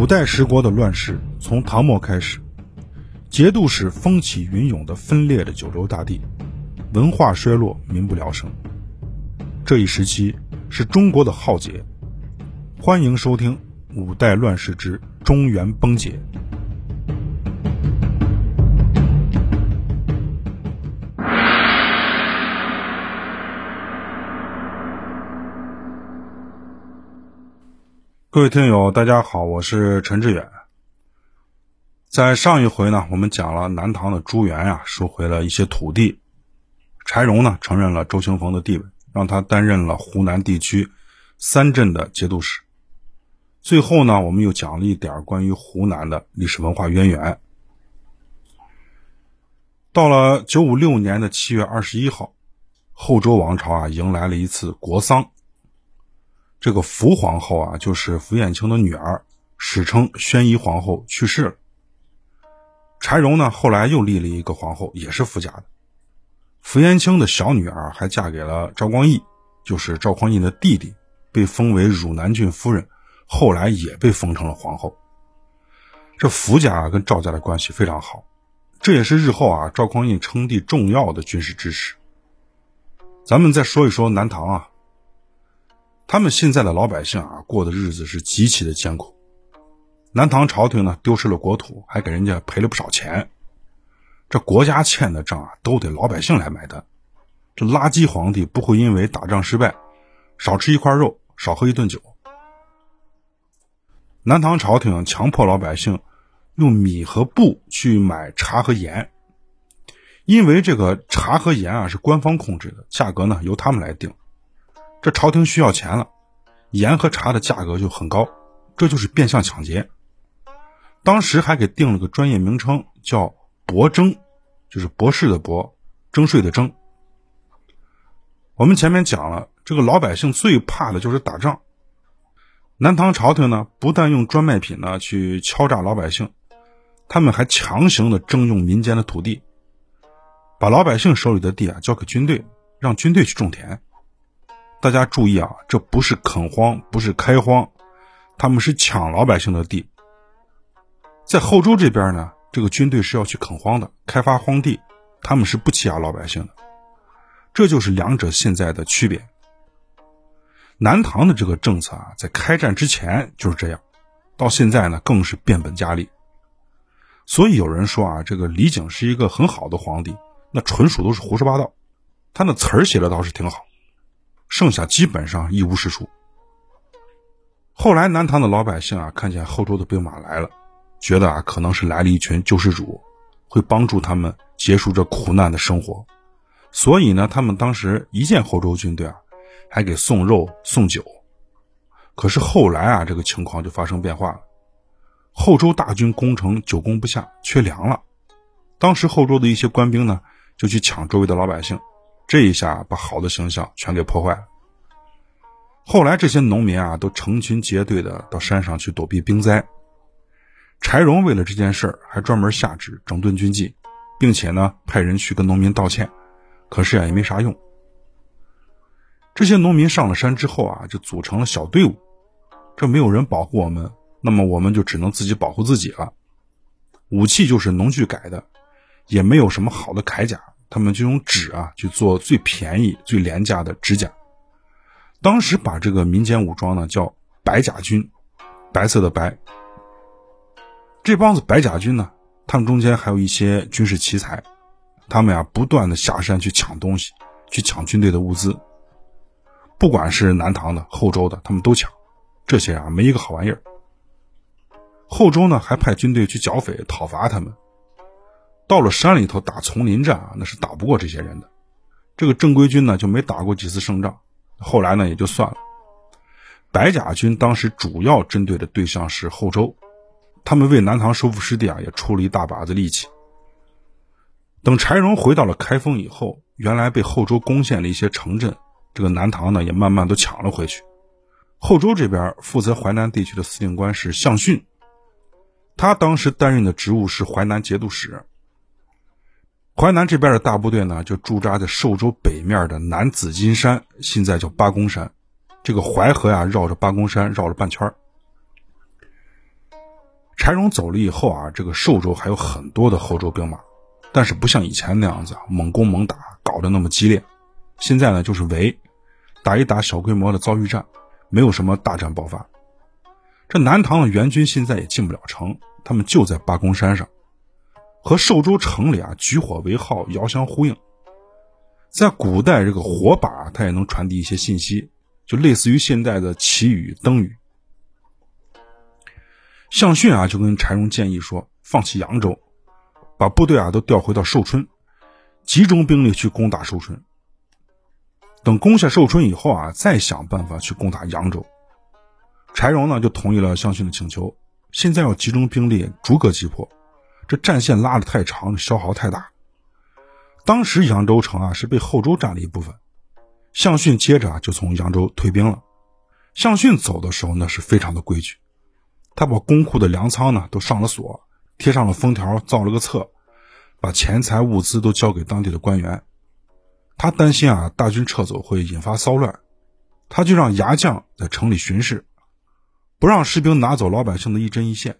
五代十国的乱世从唐末开始，节度使风起云涌的分裂着九州大地，文化衰落，民不聊生。这一时期是中国的浩劫。欢迎收听《五代乱世之中原崩解》。各位听友，大家好，我是陈志远。在上一回呢，我们讲了南唐的朱元呀，收回了一些土地，柴荣呢承认了周行逢的地位，让他担任了湖南地区三镇的节度使。最后呢，我们又讲了一点关于湖南的历史文化渊源。到了九五六年的七月二十一号，后周王朝啊迎来了一次国丧。这个福皇后啊，就是福彦卿的女儿，史称宣仪皇后去世了。柴荣呢，后来又立了一个皇后，也是福家的。福彦卿的小女儿还嫁给了赵光义，就是赵匡胤的弟弟，被封为汝南郡夫人，后来也被封成了皇后。这福家跟赵家的关系非常好，这也是日后啊赵匡胤称帝重要的军事支持。咱们再说一说南唐啊。他们现在的老百姓啊，过的日子是极其的艰苦。南唐朝廷呢，丢失了国土，还给人家赔了不少钱。这国家欠的账啊，都得老百姓来买单。这垃圾皇帝不会因为打仗失败，少吃一块肉，少喝一顿酒。南唐朝廷强迫老百姓用米和布去买茶和盐，因为这个茶和盐啊是官方控制的，价格呢由他们来定。这朝廷需要钱了，盐和茶的价格就很高，这就是变相抢劫。当时还给定了个专业名称，叫“博征”，就是博士的博，征税的征。我们前面讲了，这个老百姓最怕的就是打仗。南唐朝廷呢，不但用专卖品呢去敲诈老百姓，他们还强行的征用民间的土地，把老百姓手里的地啊交给军队，让军队去种田。大家注意啊，这不是垦荒，不是开荒，他们是抢老百姓的地。在后周这边呢，这个军队是要去垦荒的，开发荒地，他们是不欺压老百姓的。这就是两者现在的区别。南唐的这个政策啊，在开战之前就是这样，到现在呢，更是变本加厉。所以有人说啊，这个李璟是一个很好的皇帝，那纯属都是胡说八道。他那词儿写的倒是挺好。剩下基本上一无是处。后来南唐的老百姓啊，看见后周的兵马来了，觉得啊可能是来了一群救世主，会帮助他们结束这苦难的生活，所以呢，他们当时一见后周军队啊，还给送肉送酒。可是后来啊，这个情况就发生变化了，后周大军攻城，久攻不下，缺粮了。当时后周的一些官兵呢，就去抢周围的老百姓。这一下把好的形象全给破坏了。后来这些农民啊，都成群结队的到山上去躲避冰灾。柴荣为了这件事儿，还专门下旨整顿军纪，并且呢，派人去跟农民道歉。可是啊，也没啥用。这些农民上了山之后啊，就组成了小队伍。这没有人保护我们，那么我们就只能自己保护自己了。武器就是农具改的，也没有什么好的铠甲。他们就用纸啊去做最便宜、最廉价的指甲。当时把这个民间武装呢叫白甲军，白色的白。这帮子白甲军呢，他们中间还有一些军事奇才，他们呀不断的下山去抢东西，去抢军队的物资。不管是南唐的、后周的，他们都抢。这些啊没一个好玩意儿。后周呢还派军队去剿匪、讨伐他们。到了山里头打丛林战啊，那是打不过这些人的。这个正规军呢就没打过几次胜仗，后来呢也就算了。白甲军当时主要针对的对象是后周，他们为南唐收复失地啊也出了一大把子力气。等柴荣回到了开封以后，原来被后周攻陷的一些城镇，这个南唐呢也慢慢都抢了回去。后周这边负责淮南地区的司令官是向逊，他当时担任的职务是淮南节度使。淮南这边的大部队呢，就驻扎在寿州北面的南紫金山，现在叫八公山。这个淮河呀，绕着八公山绕了半圈柴荣走了以后啊，这个寿州还有很多的后周兵马，但是不像以前那样子猛攻猛打，搞得那么激烈。现在呢，就是围，打一打小规模的遭遇战，没有什么大战爆发。这南唐的援军现在也进不了城，他们就在八公山上，和寿州城里啊举火为号，遥相呼应。在古代，这个火把它也能传递一些信息，就类似于现在的旗语、灯语。向逊啊，就跟柴荣建议说，放弃扬州，把部队啊都调回到寿春，集中兵力去攻打寿春。等攻下寿春以后啊，再想办法去攻打扬州。柴荣呢就同意了向逊的请求。现在要集中兵力，逐个击破，这战线拉得太长，消耗太大。当时扬州城啊是被后周占了一部分，向逊接着啊就从扬州退兵了。向逊走的时候呢是非常的规矩。他把公库的粮仓呢都上了锁，贴上了封条，造了个册，把钱财物资都交给当地的官员。他担心啊大军撤走会引发骚乱，他就让牙将在城里巡视，不让士兵拿走老百姓的一针一线。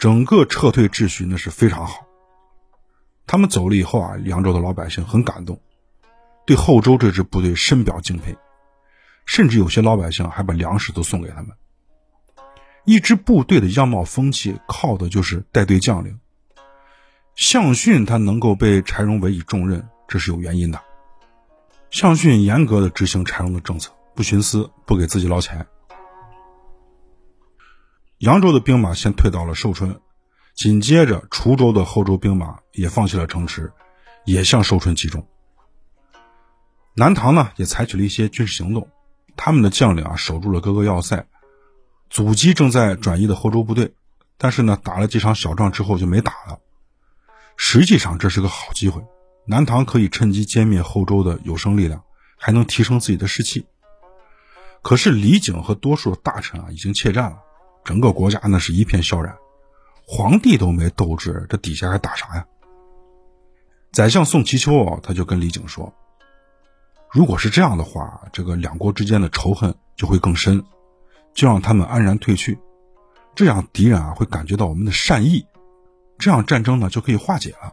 整个撤退秩序那是非常好。他们走了以后啊，扬州的老百姓很感动，对后周这支部队深表敬佩，甚至有些老百姓还把粮食都送给他们。一支部队的样貌风气，靠的就是带队将领。项逊他能够被柴荣委以重任，这是有原因的。项逊严格的执行柴荣的政策，不徇私，不给自己捞钱。扬州的兵马先退到了寿春，紧接着滁州的后周兵马也放弃了城池，也向寿春集中。南唐呢，也采取了一些军事行动，他们的将领啊，守住了各个要塞。阻击正在转移的后周部队，但是呢，打了几场小仗之后就没打了。实际上这是个好机会，南唐可以趁机歼灭后周的有生力量，还能提升自己的士气。可是李景和多数大臣啊已经怯战了，整个国家那是一片萧然，皇帝都没斗志，这底下还打啥呀？宰相宋其丘啊，他就跟李景说：“如果是这样的话，这个两国之间的仇恨就会更深。”就让他们安然退去，这样敌人啊会感觉到我们的善意，这样战争呢就可以化解了。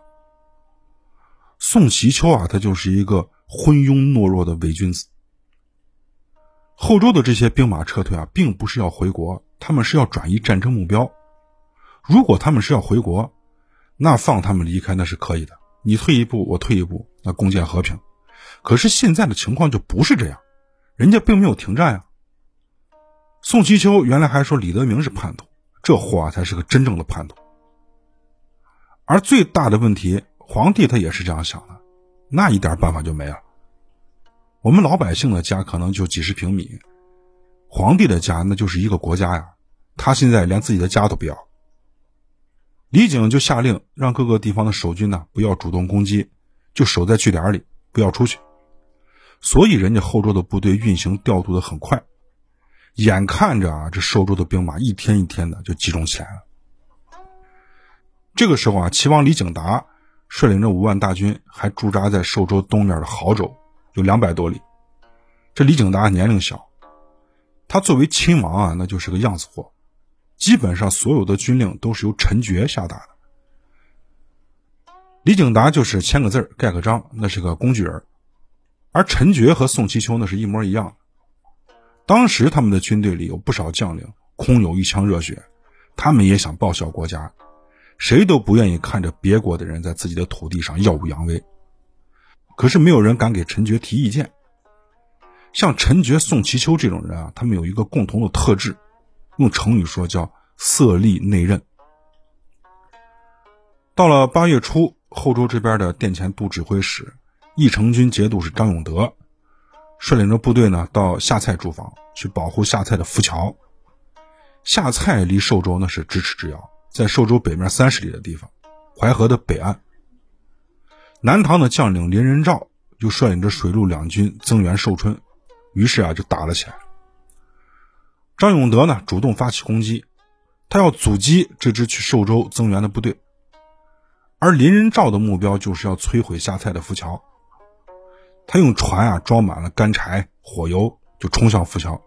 宋其丘啊，他就是一个昏庸懦弱的伪君子。后周的这些兵马撤退啊，并不是要回国，他们是要转移战争目标。如果他们是要回国，那放他们离开那是可以的，你退一步，我退一步，那共建和平。可是现在的情况就不是这样，人家并没有停战呀。宋其秋原来还说李德明是叛徒，这货啊才是个真正的叛徒。而最大的问题，皇帝他也是这样想的，那一点办法就没了。我们老百姓的家可能就几十平米，皇帝的家那就是一个国家呀。他现在连自己的家都不要。李景就下令让各个地方的守军呢不要主动攻击，就守在据点里，不要出去。所以人家后周的部队运行调度的很快。眼看着啊，这寿州的兵马一天一天的就集中起来了。这个时候啊，齐王李景达率领着五万大军，还驻扎在寿州东面的亳州，有两百多里。这李景达年龄小，他作为亲王啊，那就是个样子货。基本上所有的军令都是由陈觉下达的。李景达就是签个字盖个章，那是个工具人。而陈觉和宋其丘那是一模一样。当时他们的军队里有不少将领，空有一腔热血，他们也想报效国家，谁都不愿意看着别国的人在自己的土地上耀武扬威。可是没有人敢给陈觉提意见。像陈觉、宋其丘这种人啊，他们有一个共同的特质，用成语说叫色厉内荏。到了八月初，后周这边的殿前都指挥使、义成军节度使张永德。率领着部队呢，到下蔡驻防，去保护下蔡的浮桥。下蔡离寿州那是咫尺之遥，在寿州北面三十里的地方，淮河的北岸。南唐的将领林仁兆就率领着水陆两军增援寿春，于是啊，就打了起来。张永德呢，主动发起攻击，他要阻击这支去寿州增援的部队，而林仁兆的目标就是要摧毁下蔡的浮桥。他用船啊装满了干柴、火油，就冲向浮桥。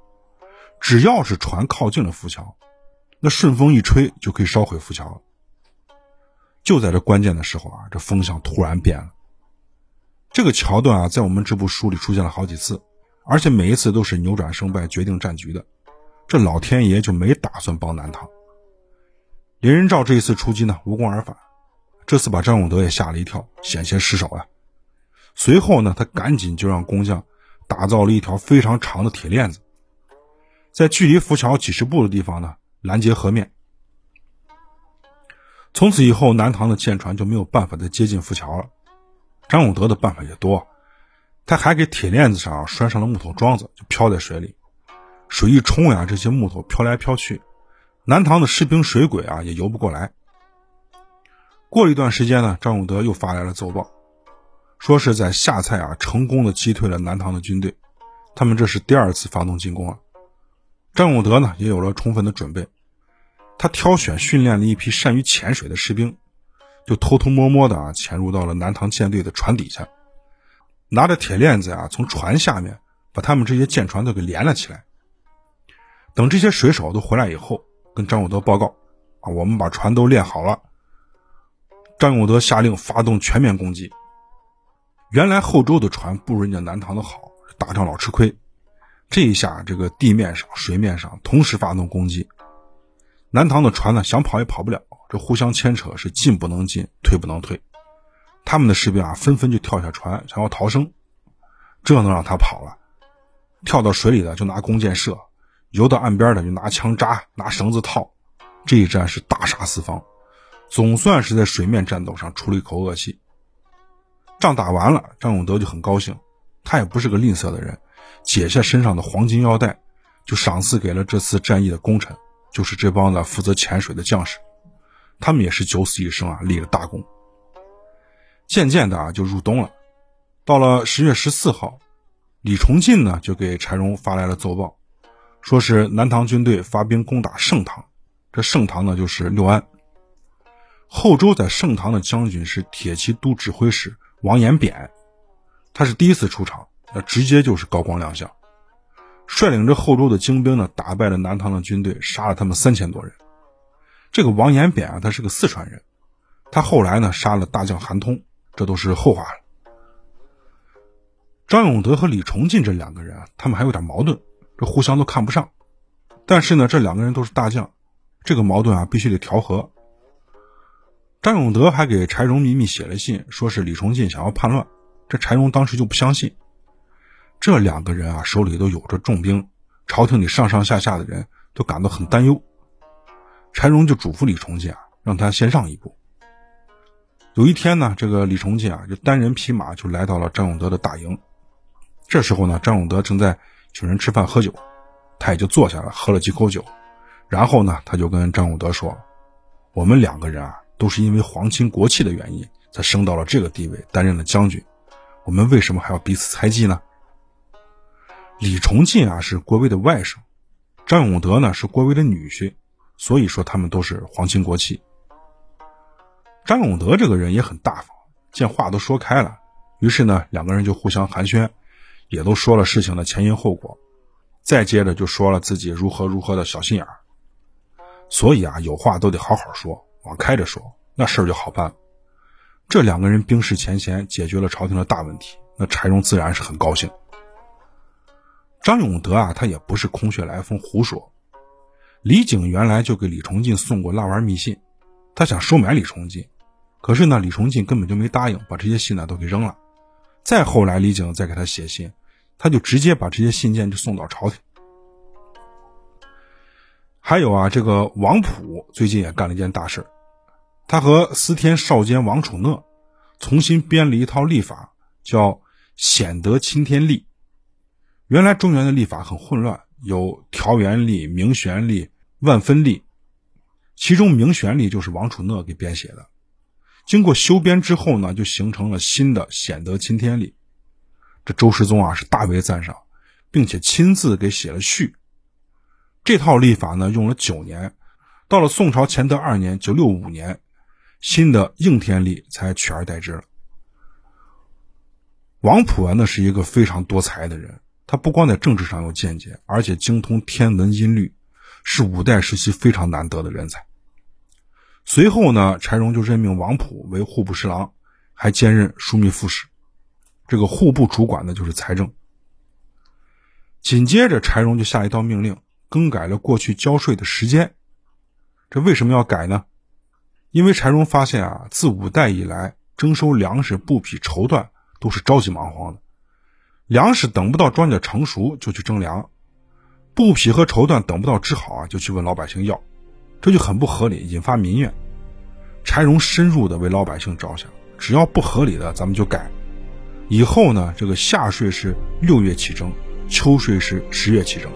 只要是船靠近了浮桥，那顺风一吹就可以烧毁浮桥。就在这关键的时候啊，这风向突然变了。这个桥段啊，在我们这部书里出现了好几次，而且每一次都是扭转胜败、决定战局的。这老天爷就没打算帮南唐。林仁照这一次出击呢，无功而返。这次把张永德也吓了一跳，险些失手啊。随后呢，他赶紧就让工匠打造了一条非常长的铁链子，在距离浮桥几十步的地方呢，拦截河面。从此以后，南唐的舰船就没有办法再接近浮桥了。张永德的办法也多，他还给铁链子上拴上了木头桩子，就漂在水里。水一冲呀，这些木头飘来飘去，南唐的士兵水鬼啊也游不过来。过了一段时间呢，张永德又发来了奏报，说是在下蔡啊成功的击退了南唐的军队，他们这是第二次发动进攻了。张永德呢也有了充分的准备，他挑选训练了一批善于潜水的士兵。就偷偷摸摸的啊，潜入到了南唐舰队的船底下，拿着铁链子啊，从船下面把他们这些舰船都给连了起来。等这些水手都回来以后，跟张永德报告啊，我们把船都练好了。张永德下令发动全面攻击。原来后周的船不如人家南唐的好，打仗老吃亏。这一下，这个地面上、水面上同时发动攻击，南唐的船呢，想跑也跑不了。这互相牵扯，是进不能进，退不能退。他们的士兵啊，纷纷就跳下船，想要逃生。这能让他跑了？跳到水里的就拿弓箭射，游到岸边的就拿枪扎，拿绳子套。这一战是大杀四方，总算是在水面战斗上出了一口恶气。仗打完了，张永德就很高兴，他也不是个吝啬的人，解下身上的黄金腰带，就赏赐给了这次战役的功臣，就是这帮的负责潜水的将士。他们也是九死一生啊，立了大功。渐渐的啊，就入冬了。到了十月十四号，李崇进呢就给柴荣发来了奏报，说是南唐军队发兵攻打盛唐。这盛唐呢就是六安。后周在盛唐的将军是铁骑都指挥使王延扁，他是第一次出场，那直接就是高光亮相，率领着后周的精兵呢，打败了南唐的军队，杀了他们三千多人。这个王延扁啊，他是个四川人，他后来呢杀了大将韩通，这都是后话了。张永德和李崇进这两个人啊，他们还有点矛盾，这互相都看不上。但是呢，这两个人都是大将，这个矛盾啊必须得调和。张永德还给柴荣秘密写了信，说是李崇进想要叛乱，这柴荣当时就不相信。这两个人啊手里都有着重兵，朝廷里上上下下的人都感到很担忧。柴荣就嘱咐李崇进啊，让他先让一步。有一天呢，这个李崇进啊，就单人匹马就来到了张永德的大营。这时候呢，张永德正在请人吃饭喝酒，他也就坐下来喝了几口酒，然后呢，他就跟张永德说：“我们两个人啊，都是因为皇亲国戚的原因，才升到了这个地位，担任了将军。我们为什么还要彼此猜忌呢？”李崇进啊，是郭威的外甥，张永德呢，是郭威的女婿。所以说他们都是皇亲国戚。张永德这个人也很大方，见话都说开了，于是呢，两个人就互相寒暄，也都说了事情的前因后果，再接着就说了自己如何如何的小心眼儿。所以啊，有话都得好好说，往开着说，那事儿就好办。这两个人冰释前嫌，解决了朝廷的大问题，那柴荣自然是很高兴。张永德啊，他也不是空穴来风胡说。李景原来就给李崇进送过蜡丸密信，他想收买李崇进，可是呢，李崇进根本就没答应，把这些信呢都给扔了。再后来，李景再给他写信，他就直接把这些信件就送到朝廷。还有啊，这个王普最近也干了一件大事他和司天少监王楚讷重新编了一套历法，叫《显德钦天历》。原来中原的历法很混乱。有条元历、明玄历、万分历，其中明玄历就是王储讷给编写的。经过修编之后呢，就形成了新的显德钦天历。这周世宗啊是大为赞赏，并且亲自给写了序。这套历法呢用了九年，到了宋朝乾德二年（九六五年），新的应天历才取而代之了。王普啊，那是一个非常多才的人。他不光在政治上有见解，而且精通天文音律，是五代时期非常难得的人才。随后呢，柴荣就任命王普为户部侍郎，还兼任枢密副使。这个户部主管的就是财政。紧接着，柴荣就下一道命令，更改了过去交税的时间。这为什么要改呢？因为柴荣发现啊，自五代以来，征收粮食、布匹、绸缎都是着急忙慌的。粮食等不到庄稼成熟就去征粮，布匹和绸缎等不到织好啊就去问老百姓要，这就很不合理，引发民怨。柴荣深入的为老百姓着想，只要不合理的，咱们就改。以后呢，这个夏税是六月起征。秋税是十月起征。